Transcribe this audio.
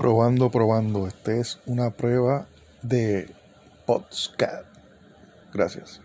Probando, probando. Esta es una prueba de Podscat. Gracias.